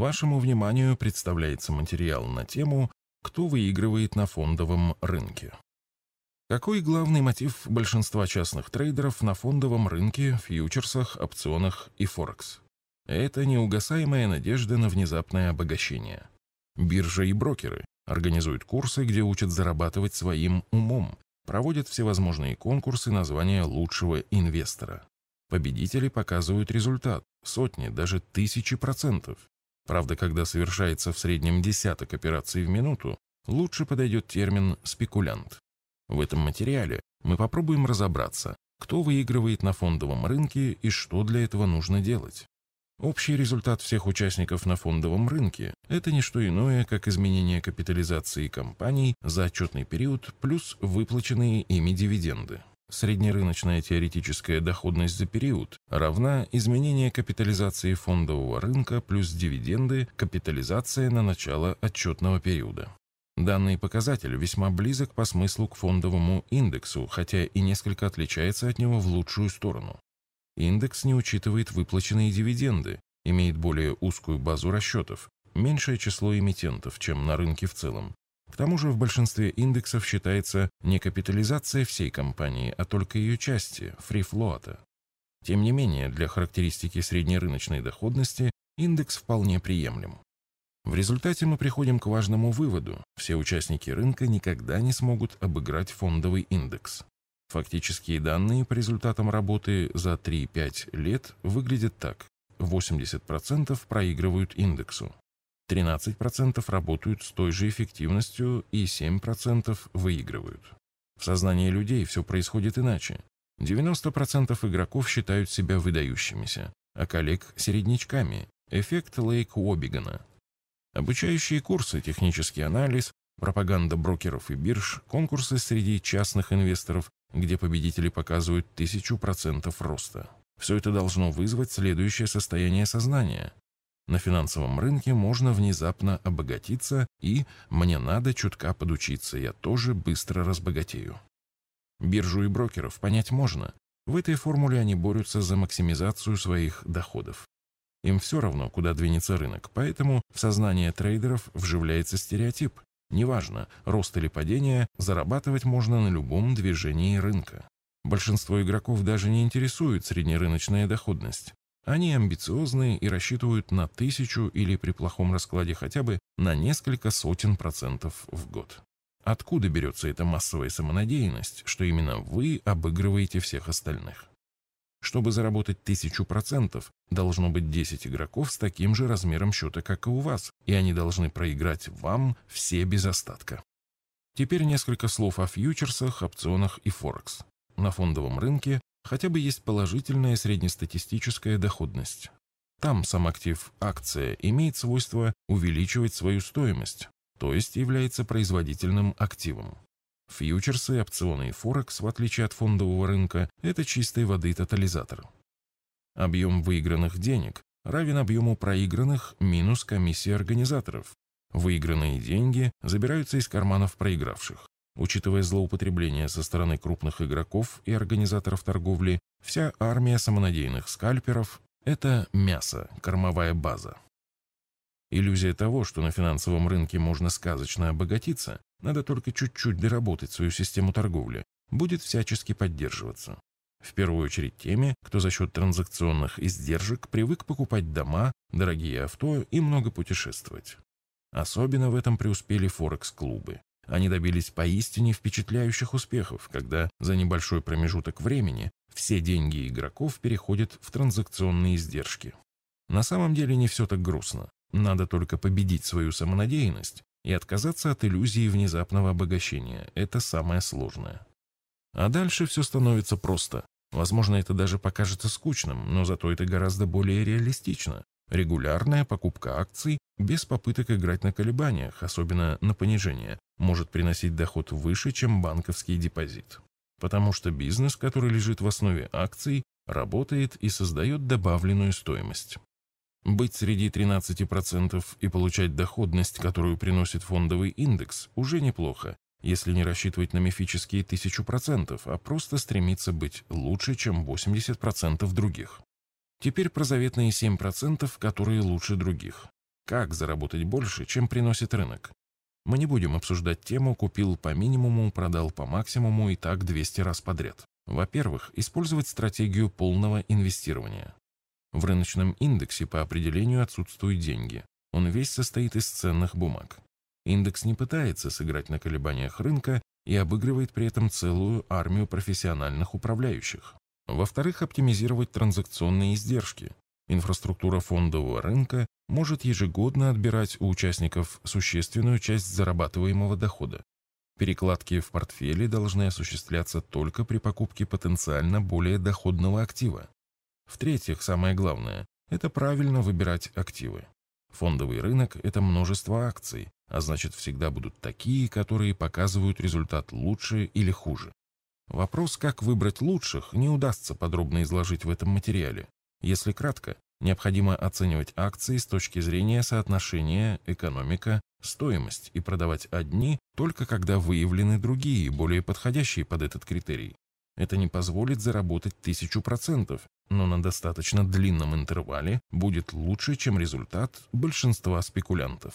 Вашему вниманию представляется материал на тему «Кто выигрывает на фондовом рынке?». Какой главный мотив большинства частных трейдеров на фондовом рынке, фьючерсах, опционах и Форекс? Это неугасаемая надежда на внезапное обогащение. Биржа и брокеры организуют курсы, где учат зарабатывать своим умом, проводят всевозможные конкурсы на звание лучшего инвестора. Победители показывают результат – сотни, даже тысячи процентов. Правда, когда совершается в среднем десяток операций в минуту, лучше подойдет термин «спекулянт». В этом материале мы попробуем разобраться, кто выигрывает на фондовом рынке и что для этого нужно делать. Общий результат всех участников на фондовом рынке – это не что иное, как изменение капитализации компаний за отчетный период плюс выплаченные ими дивиденды. Среднерыночная теоретическая доходность за период равна изменение капитализации фондового рынка плюс дивиденды капитализация на начало отчетного периода. Данный показатель весьма близок по смыслу к фондовому индексу, хотя и несколько отличается от него в лучшую сторону. Индекс не учитывает выплаченные дивиденды, имеет более узкую базу расчетов, меньшее число эмитентов, чем на рынке в целом. Тому же в большинстве индексов считается не капитализация всей компании, а только ее части, фрифлоата. Тем не менее, для характеристики среднерыночной доходности индекс вполне приемлем. В результате мы приходим к важному выводу. Все участники рынка никогда не смогут обыграть фондовый индекс. Фактические данные по результатам работы за 3-5 лет выглядят так. 80% проигрывают индексу, 13% работают с той же эффективностью и 7% выигрывают. В сознании людей все происходит иначе. 90% игроков считают себя выдающимися, а коллег – середнячками. Эффект Лейк-Уоббигана. Обучающие курсы, технический анализ, пропаганда брокеров и бирж, конкурсы среди частных инвесторов где победители показывают тысячу процентов роста. Все это должно вызвать следующее состояние сознания. На финансовом рынке можно внезапно обогатиться и «мне надо чутка подучиться, я тоже быстро разбогатею». Биржу и брокеров понять можно. В этой формуле они борются за максимизацию своих доходов. Им все равно, куда двинется рынок, поэтому в сознание трейдеров вживляется стереотип. Неважно, рост или падение, зарабатывать можно на любом движении рынка. Большинство игроков даже не интересует среднерыночная доходность. Они амбициозные и рассчитывают на тысячу или при плохом раскладе хотя бы на несколько сотен процентов в год. Откуда берется эта массовая самонадеянность, что именно вы обыгрываете всех остальных? Чтобы заработать тысячу процентов, должно быть 10 игроков с таким же размером счета, как и у вас, и они должны проиграть вам все без остатка. Теперь несколько слов о фьючерсах, опционах и Форекс. На фондовом рынке хотя бы есть положительная среднестатистическая доходность. Там сам актив акция имеет свойство увеличивать свою стоимость, то есть является производительным активом. Фьючерсы, опционы и Форекс, в отличие от фондового рынка, это чистой воды тотализатор. Объем выигранных денег равен объему проигранных минус комиссии организаторов. Выигранные деньги забираются из карманов проигравших. Учитывая злоупотребление со стороны крупных игроков и организаторов торговли, вся армия самонадеянных скальперов – это мясо, кормовая база. Иллюзия того, что на финансовом рынке можно сказочно обогатиться, надо только чуть-чуть доработать свою систему торговли, будет всячески поддерживаться. В первую очередь теми, кто за счет транзакционных издержек привык покупать дома, дорогие авто и много путешествовать. Особенно в этом преуспели Форекс-клубы. Они добились поистине впечатляющих успехов, когда за небольшой промежуток времени все деньги игроков переходят в транзакционные издержки. На самом деле не все так грустно. Надо только победить свою самонадеянность и отказаться от иллюзии внезапного обогащения. Это самое сложное. А дальше все становится просто. Возможно, это даже покажется скучным, но зато это гораздо более реалистично. Регулярная покупка акций без попыток играть на колебаниях, особенно на понижение, может приносить доход выше, чем банковский депозит. Потому что бизнес, который лежит в основе акций, работает и создает добавленную стоимость. Быть среди 13% и получать доходность, которую приносит фондовый индекс, уже неплохо, если не рассчитывать на мифические 1000%, а просто стремиться быть лучше, чем 80% других. Теперь про заветные 7%, которые лучше других. как заработать больше, чем приносит рынок. Мы не будем обсуждать тему «купил по минимуму, продал по максимуму и так 200 раз подряд». Во-первых, использовать стратегию полного инвестирования. В рыночном индексе по определению отсутствуют деньги. Он весь состоит из ценных бумаг. Индекс не пытается сыграть на колебаниях рынка и обыгрывает при этом целую армию профессиональных управляющих. Во-вторых, оптимизировать транзакционные издержки. Инфраструктура фондового рынка может ежегодно отбирать у участников существенную часть зарабатываемого дохода. Перекладки в портфеле должны осуществляться только при покупке потенциально более доходного актива. В-третьих, самое главное – это правильно выбирать активы. Фондовый рынок – это множество акций, а значит всегда будут такие, которые показывают результат лучше или хуже. Вопрос, как выбрать лучших, не удастся подробно изложить в этом материале. Если кратко, необходимо оценивать акции с точки зрения соотношения экономика-стоимость и продавать одни только когда выявлены другие, более подходящие под этот критерий. Это не позволит заработать тысячу процентов, но на достаточно длинном интервале будет лучше, чем результат большинства спекулянтов.